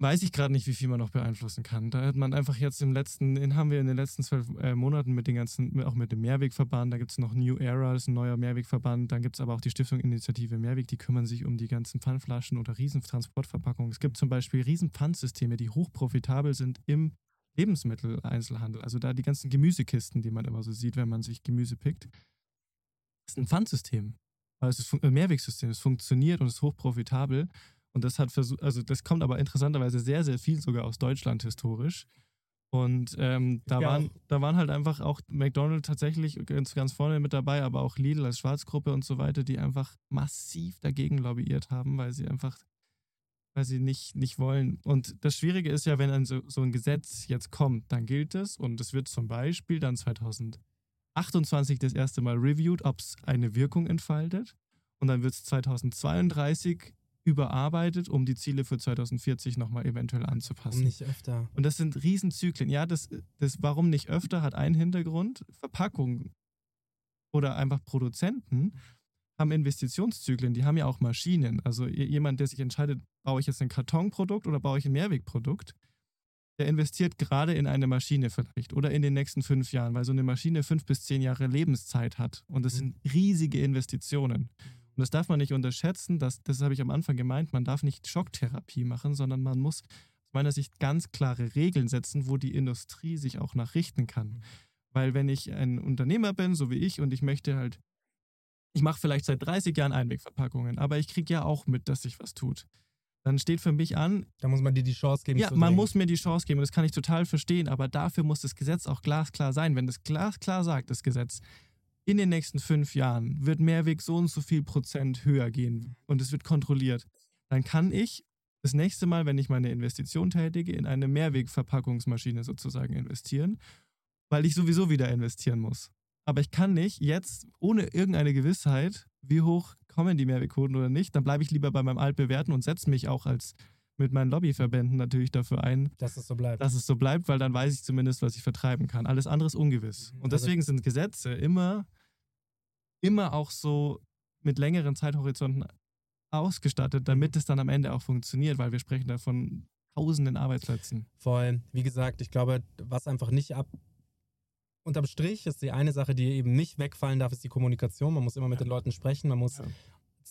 weiß ich gerade nicht, wie viel man noch beeinflussen kann. Da hat man einfach jetzt im letzten, den haben wir in den letzten zwölf äh, Monaten mit den ganzen, auch mit dem Mehrwegverband, da gibt es noch New Era, das ist ein neuer Mehrwegverband, dann gibt es aber auch die Stiftung Initiative Mehrweg, die kümmern sich um die ganzen Pfandflaschen oder Riesentransportverpackungen. Es gibt zum Beispiel Riesenpfandsysteme, die hochprofitabel sind im Lebensmitteleinzelhandel. Also da die ganzen Gemüsekisten, die man immer so sieht, wenn man sich Gemüse pickt. Das ist ein Pfandsystem. Also es ist ein Mehrwegsystem. Es funktioniert und ist hochprofitabel. Und das hat versucht, also das kommt aber interessanterweise sehr, sehr viel sogar aus Deutschland historisch. Und ähm, da, Ja, waren, da waren halt einfach auch McDonald's tatsächlich ganz, ganz vorne mit dabei, aber auch Lidl als Schwarzgruppe und so weiter, die einfach massiv dagegen lobbyiert haben, weil sie einfach, weil sie nicht, nicht wollen. Und das Schwierige ist ja, wenn ein so, so ein Gesetz jetzt kommt, dann gilt es und es wird zum Beispiel dann 2028 das erste Mal reviewed, ob es eine Wirkung entfaltet. Und dann wird es 2032 überarbeitet, um die Ziele für 2040 nochmal eventuell warum anzupassen. nicht öfter? Und das sind Riesenzyklen. Ja, das, das warum nicht öfter hat einen Hintergrund. Verpackung oder einfach Produzenten haben Investitionszyklen, die haben ja auch Maschinen. Also jemand, der sich entscheidet, baue ich jetzt ein Kartonprodukt oder baue ich ein Mehrwegprodukt, der investiert gerade in eine Maschine vielleicht oder in den nächsten fünf Jahren, weil so eine Maschine fünf bis zehn Jahre Lebenszeit hat. Und das Mhm. sind riesige Investitionen. Und das darf man nicht unterschätzen, das, das habe ich am Anfang gemeint, man darf nicht Schocktherapie machen, sondern man muss aus meiner Sicht ganz klare Regeln setzen, wo die Industrie sich auch nach richten kann. Weil wenn ich ein Unternehmer bin, so wie ich, und ich möchte halt, ich mache vielleicht seit 30 Jahren Einwegverpackungen, aber ich kriege ja auch mit, dass sich was tut. Dann steht für mich an, Da muss man dir die Chance geben. ja, zu man muss mir die Chance geben, das kann ich total verstehen, aber dafür muss das Gesetz auch glasklar sein. Wenn das glasklar sagt, das Gesetz, in den nächsten fünf Jahren wird Mehrweg so und so viel Prozent höher gehen und es wird kontrolliert, dann kann ich das nächste Mal, wenn ich meine Investition tätige, in eine Mehrwegverpackungsmaschine sozusagen investieren, weil ich sowieso wieder investieren muss. Aber ich kann nicht jetzt ohne irgendeine Gewissheit, wie hoch kommen die Mehrwegquoten oder nicht, dann bleibe ich lieber bei meinem altbewährten und setze mich auch als mit meinen Lobbyverbänden natürlich dafür ein, dass es so bleibt. dass es so bleibt, weil dann weiß ich zumindest, was ich vertreiben kann. Alles andere ist ungewiss. Und Also- deswegen sind Gesetze immer, immer auch so mit längeren Zeithorizonten ausgestattet, damit es dann am Ende auch funktioniert, weil wir sprechen da von tausenden Arbeitsplätzen. Voll. Wie gesagt, ich glaube, was einfach nicht ab unterm Strich ist die eine Sache, die eben nicht wegfallen darf, ist die Kommunikation. Man muss immer mit den Leuten sprechen, man muss Ja.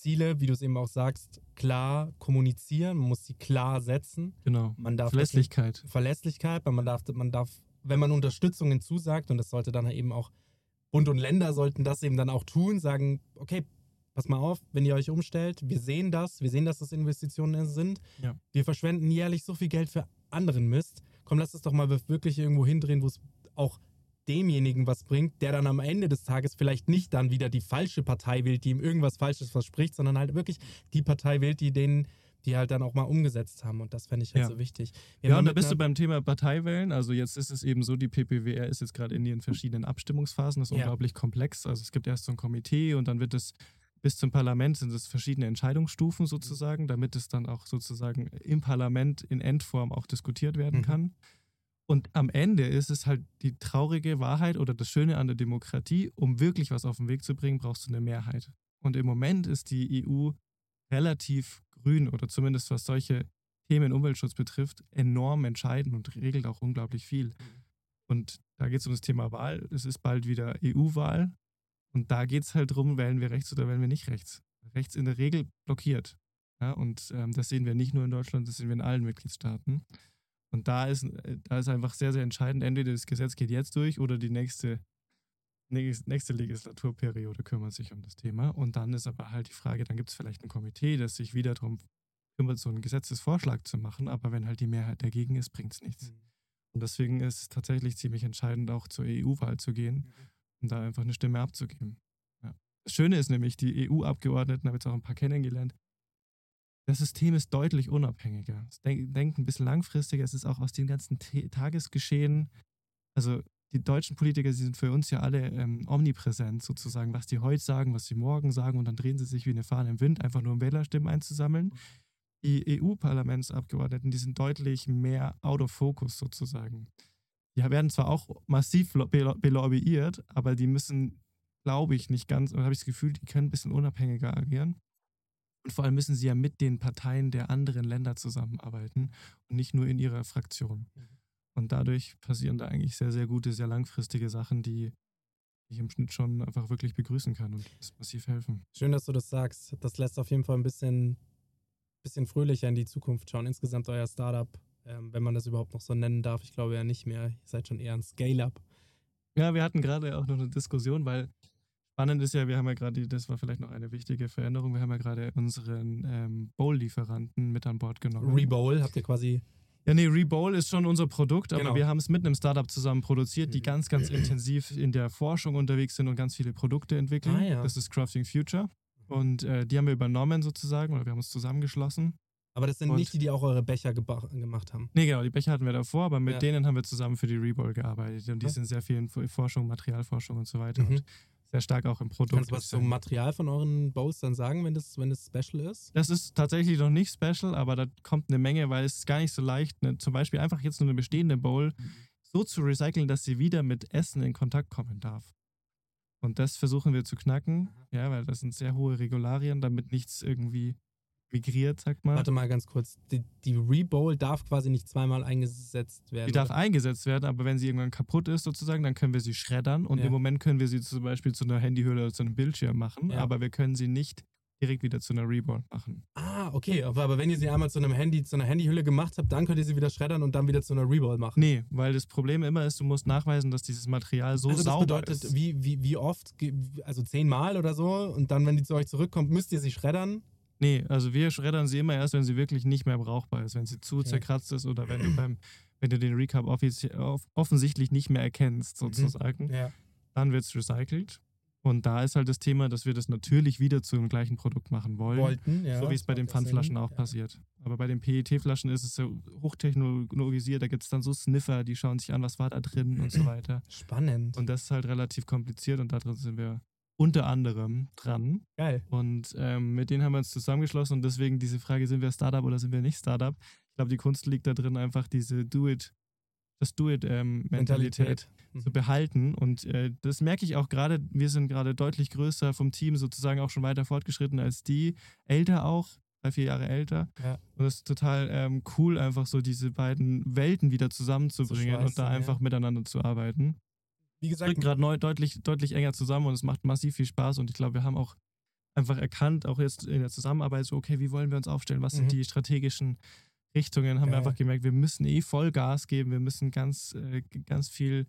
Ziele, wie du es eben auch sagst, klar kommunizieren, man muss sie klar setzen. Genau. Man darf Verlässlichkeit. Verlässlichkeit, weil man darf, man darf, wenn man Unterstützungen zusagt, und das sollte dann eben auch Bund und Länder sollten das eben dann auch tun, sagen, okay, pass mal auf, wenn ihr euch umstellt, wir sehen das, wir sehen, dass das Investitionen sind. Ja. Wir verschwenden jährlich so viel Geld für anderen Mist. Komm, lass es doch mal wirklich irgendwo hindrehen, wo es auch demjenigen was bringt, der dann am Ende des Tages vielleicht nicht dann wieder die falsche Partei wählt, die ihm irgendwas Falsches verspricht, sondern halt wirklich die Partei wählt, die den, die halt dann auch mal umgesetzt haben. Und das fände ich halt Ja. so wichtig. Wir Ja, und da bist du beim Thema Parteiwählen. Also jetzt ist es eben so, die PPWR ist jetzt gerade in ihren verschiedenen Abstimmungsphasen. Das ist Ja. unglaublich komplex. Also es gibt erst so ein Komitee und dann wird es bis zum Parlament sind es verschiedene Entscheidungsstufen sozusagen, damit es dann auch sozusagen im Parlament in Endform auch diskutiert werden Mhm. kann. Und am Ende ist es halt die traurige Wahrheit oder das Schöne an der Demokratie, um wirklich was auf den Weg zu bringen, brauchst du eine Mehrheit. Und im Moment ist die EU relativ grün oder zumindest was solche Themen Umweltschutz betrifft, enorm entscheidend und regelt auch unglaublich viel. Und da geht es um das Thema Wahl. Es ist bald wieder EU-Wahl. Und da geht es halt darum, wählen wir rechts oder wählen wir nicht rechts. Rechts in der Regel blockiert. Ja, und ähm, das sehen wir nicht nur in Deutschland, das sehen wir in allen Mitgliedstaaten. Und da ist, äh, da ist einfach sehr, sehr entscheidend, entweder das Gesetz geht jetzt durch oder die nächste, nächste Legislaturperiode kümmert sich um das Thema. Und dann ist aber halt die Frage, dann gibt es vielleicht ein Komitee, das sich wieder darum kümmert, so einen Gesetzesvorschlag zu machen. Aber wenn halt die Mehrheit dagegen ist, bringt es nichts. Und deswegen ist es tatsächlich ziemlich entscheidend, auch zur EU-Wahl zu gehen und da einfach eine Stimme abzugeben. Ja. Das Schöne ist nämlich, die EU-Abgeordneten, habe jetzt auch ein paar kennengelernt, das System ist deutlich unabhängiger. Es denk, ein bisschen langfristiger. Es ist auch aus dem ganzen T Tagesgeschehen. Also die deutschen Politiker, sie sind für uns ja alle ähm, omnipräsent sozusagen, was die heute sagen, was sie morgen sagen und dann drehen sie sich wie eine Fahne im Wind, einfach nur um Wählerstimmen einzusammeln. Die EU-Parlamentsabgeordneten, die sind deutlich mehr out of focus sozusagen. Die werden zwar auch massiv lo- belo- belobbyiert, aber die müssen, glaube ich, nicht ganz, oder habe ich das Gefühl, die können ein bisschen unabhängiger agieren. Und vor allem müssen sie ja mit den Parteien der anderen Länder zusammenarbeiten und nicht nur in ihrer Fraktion. Und dadurch passieren da eigentlich sehr, sehr gute, sehr langfristige Sachen, die ich im Schnitt schon einfach wirklich begrüßen kann und das massiv helfen. Schön, dass du das sagst. Das lässt auf jeden Fall ein bisschen, bisschen fröhlicher in die Zukunft schauen. Insgesamt euer Startup, ähm, wenn man das überhaupt noch so nennen darf. Ich glaube ja nicht mehr. Ihr seid schon eher ein Scale-Up. Ja, wir hatten gerade auch noch eine Diskussion, weil spannend ist ja, wir haben ja gerade, das war vielleicht noch eine wichtige Veränderung, wir haben ja gerade unseren ähm, Bowl-Lieferanten mit an Bord genommen. Rebowl habt ihr quasi. Ja, nee, Rebowl ist schon unser Produkt, aber Genau. wir haben es mit einem Startup zusammen produziert, die Mhm. ganz, ganz intensiv in der Forschung unterwegs sind und ganz viele Produkte entwickeln. Ah, ja. Das ist Crafting Future. Und äh, die haben wir übernommen sozusagen, oder wir haben uns zusammengeschlossen. Aber das sind Und- nicht die, die auch eure Becher gemacht haben. Nee, genau, die Becher hatten wir davor, aber mit Ja. denen haben wir zusammen für die Rebowl gearbeitet. Und die Ja. sind sehr viel in Forschung, Materialforschung und so weiter. Mhm. Und sehr stark auch im Produkt. Kannst du was zum Material von euren Bowls dann sagen, wenn das, wenn das special ist? Das ist tatsächlich noch nicht special, aber da kommt eine Menge, weil es ist gar nicht so leicht, ne, zum Beispiel einfach jetzt nur eine bestehende Bowl so zu recyceln, dass sie wieder mit Essen in Kontakt kommen darf. Und das versuchen wir zu knacken, ja, weil das sind sehr hohe Regularien, damit nichts irgendwie migriert, sagt man. Warte mal ganz kurz. Die, die Rebowl darf quasi nicht zweimal eingesetzt werden. Die darf oder? eingesetzt werden, aber wenn sie irgendwann kaputt ist, sozusagen, dann können wir sie schreddern und Ja. im Moment können wir sie zum Beispiel zu einer Handyhülle oder zu einem Bildschirm machen, Ja. aber wir können sie nicht direkt wieder zu einer Rebound machen. Ah, okay. Aber, aber wenn ihr sie einmal zu einem Handy, zu einer Handyhülle gemacht habt, dann könnt ihr sie wieder schreddern und dann wieder zu einer Rebowl machen. Nee, weil das Problem immer ist, du musst nachweisen, dass dieses Material so also das sauber bedeutet, ist. wie, wie, wie oft? Also zehnmal oder so? Und dann, wenn die zu euch zurückkommt, müsst ihr sie schreddern? Nee, also wir schreddern sie immer erst, wenn sie wirklich nicht mehr brauchbar ist, wenn sie zu Okay. zerkratzt ist oder wenn du beim wenn du den Recap offensichtlich nicht mehr erkennst, Mhm. sozusagen, Ja. dann wird es recycelt. Und da ist halt das Thema, dass wir das natürlich wieder zu dem gleichen Produkt machen wollen. Wollten, ja. so wie es bei den Pfandflaschen auch Ja. passiert. Aber bei den PET-Flaschen ist es so hochtechnologisiert, da gibt es dann so Sniffer, die schauen sich an, was war da drin und so weiter. Spannend. Und das ist halt relativ kompliziert und da drin sind wir unter anderem dran. Geil. Und ähm, mit denen haben wir uns zusammengeschlossen und deswegen diese Frage, sind wir Startup oder sind wir nicht Startup? Ich glaube, die Kunst liegt da drin, einfach diese Do-it, das Do-it-Mentalität Mhm. zu behalten. Und äh, das merke ich auch gerade, wir sind gerade deutlich größer vom Team, sozusagen auch schon weiter fortgeschritten als die, älter auch, drei, vier Jahre älter. Ja. Und es ist total ähm, cool, einfach so diese beiden Welten wieder zusammenzubringen Zu und da einfach ja. miteinander zu arbeiten. Wie gesagt, rückt gerade neu deutlich, deutlich enger zusammen und es macht massiv viel Spaß und ich glaube, wir haben auch einfach erkannt, auch jetzt in der Zusammenarbeit, so, okay, wie wollen wir uns aufstellen, was Mhm. sind die strategischen Richtungen, haben wir Geil. einfach gemerkt, wir müssen eh voll Gas geben, wir müssen ganz, äh, ganz viel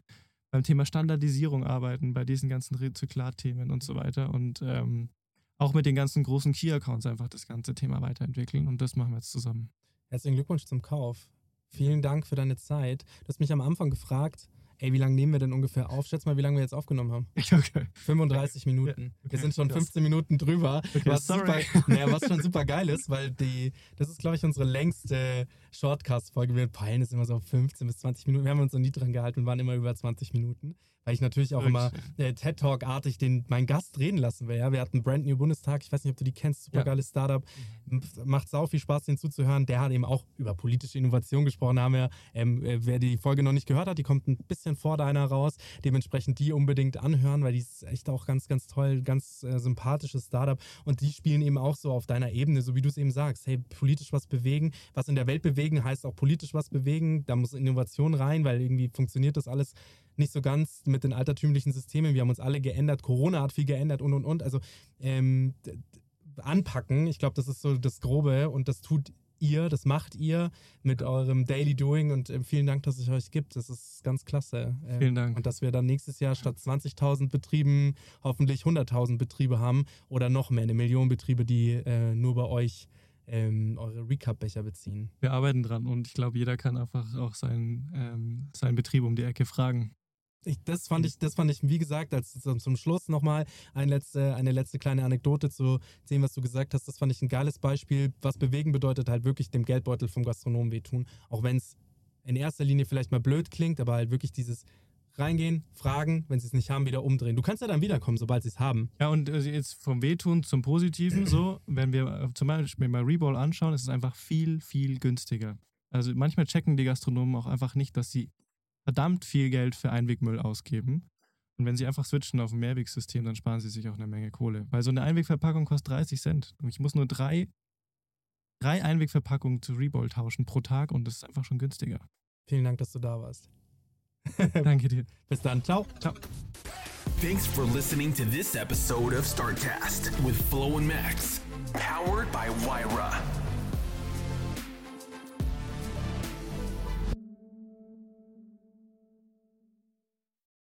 beim Thema Standardisierung arbeiten, bei diesen ganzen Rezyklatthemen und so weiter und ähm, auch mit den ganzen großen Key-Accounts einfach das ganze Thema weiterentwickeln und das machen wir jetzt zusammen. herzlichen Glückwunsch zum Kauf. Vielen Dank für deine Zeit. Du hast mich am Anfang gefragt, ey, wie lange nehmen wir denn ungefähr auf? Schätz mal, wie lange wir jetzt aufgenommen haben. Okay. 35 Minuten. Ja, Wir okay, sind schon krass. 15 Minuten drüber. Okay, was, super, naja, was schon super geil ist, weil die, das ist, glaube ich, unsere längste Shortcast-Folge. Wir peilen es immer so auf 15 bis 20 Minuten. Wir haben uns noch nie dran gehalten und waren immer über 20 Minuten. Weil ich natürlich auch immer äh, TED Talk-artig den meinen Gast reden lassen will. Ja? Wir hatten Brand New Bundestag, ich weiß nicht, ob du die kennst, super Ja. geiles Startup. M- Macht sau viel Spaß, den zuzuhören. Der hat eben auch über politische Innovation gesprochen. Da haben wir, ähm, äh, wer die Folge noch nicht gehört hat, die kommt ein bisschen vor deiner raus. Dementsprechend die unbedingt anhören, weil die ist echt auch ganz, ganz toll, ganz äh, sympathisches Startup. Und die spielen eben auch so auf deiner Ebene, so wie du es eben sagst. Hey, politisch was bewegen. Was in der Welt bewegen heißt auch politisch was bewegen. Da muss Innovation rein, weil irgendwie funktioniert das alles nicht so ganz mit den altertümlichen Systemen. Wir haben uns alle geändert. Corona hat viel geändert und und und. Also ähm, anpacken, ich glaube, das ist so das Grobe und das tut ihr, das macht ihr mit eurem Daily Doing und ähm, vielen Dank, dass es euch gibt. Das ist ganz klasse. Ähm, Vielen Dank. Und dass wir dann nächstes Jahr statt 20.000 Betrieben hoffentlich 100.000 Betriebe haben oder noch mehr, eine Million Betriebe, die äh, nur bei euch ähm, eure Recap-Becher beziehen. Wir arbeiten dran und ich glaube, jeder kann einfach auch seinen, ähm, seinen Betrieb um die Ecke fragen. Ich, das fand ich, das fand ich, wie gesagt, als zum, Schluss nochmal ein letzte, eine letzte kleine Anekdote zu dem, was du gesagt hast. Das fand ich ein geiles Beispiel. Was bewegen bedeutet halt wirklich dem Geldbeutel vom Gastronomen wehtun. Auch wenn es in erster Linie vielleicht mal blöd klingt, aber halt wirklich dieses reingehen, fragen, wenn sie es nicht haben, wieder umdrehen. Du kannst ja dann wiederkommen, sobald sie es haben. Ja, und äh, jetzt vom Wehtun zum Positiven so, wenn wir äh, zum Beispiel mal Reball anschauen, ist es einfach viel, viel günstiger. Also manchmal checken die Gastronomen auch einfach nicht, dass sie verdammt viel Geld für Einwegmüll ausgeben. Und wenn sie einfach switchen auf ein Mehrwegsystem, dann sparen sie sich auch eine Menge Kohle. Weil so eine Einwegverpackung kostet 30 Cent. Und ich muss nur drei, drei Einwegverpackungen zu Reball tauschen pro Tag und das ist einfach schon günstiger. Vielen Dank, dass du da warst. Danke dir. Bis dann. Ciao. Ciao. Thanks for listening to this episode of StartCast with Flo and Max, powered by Wyra.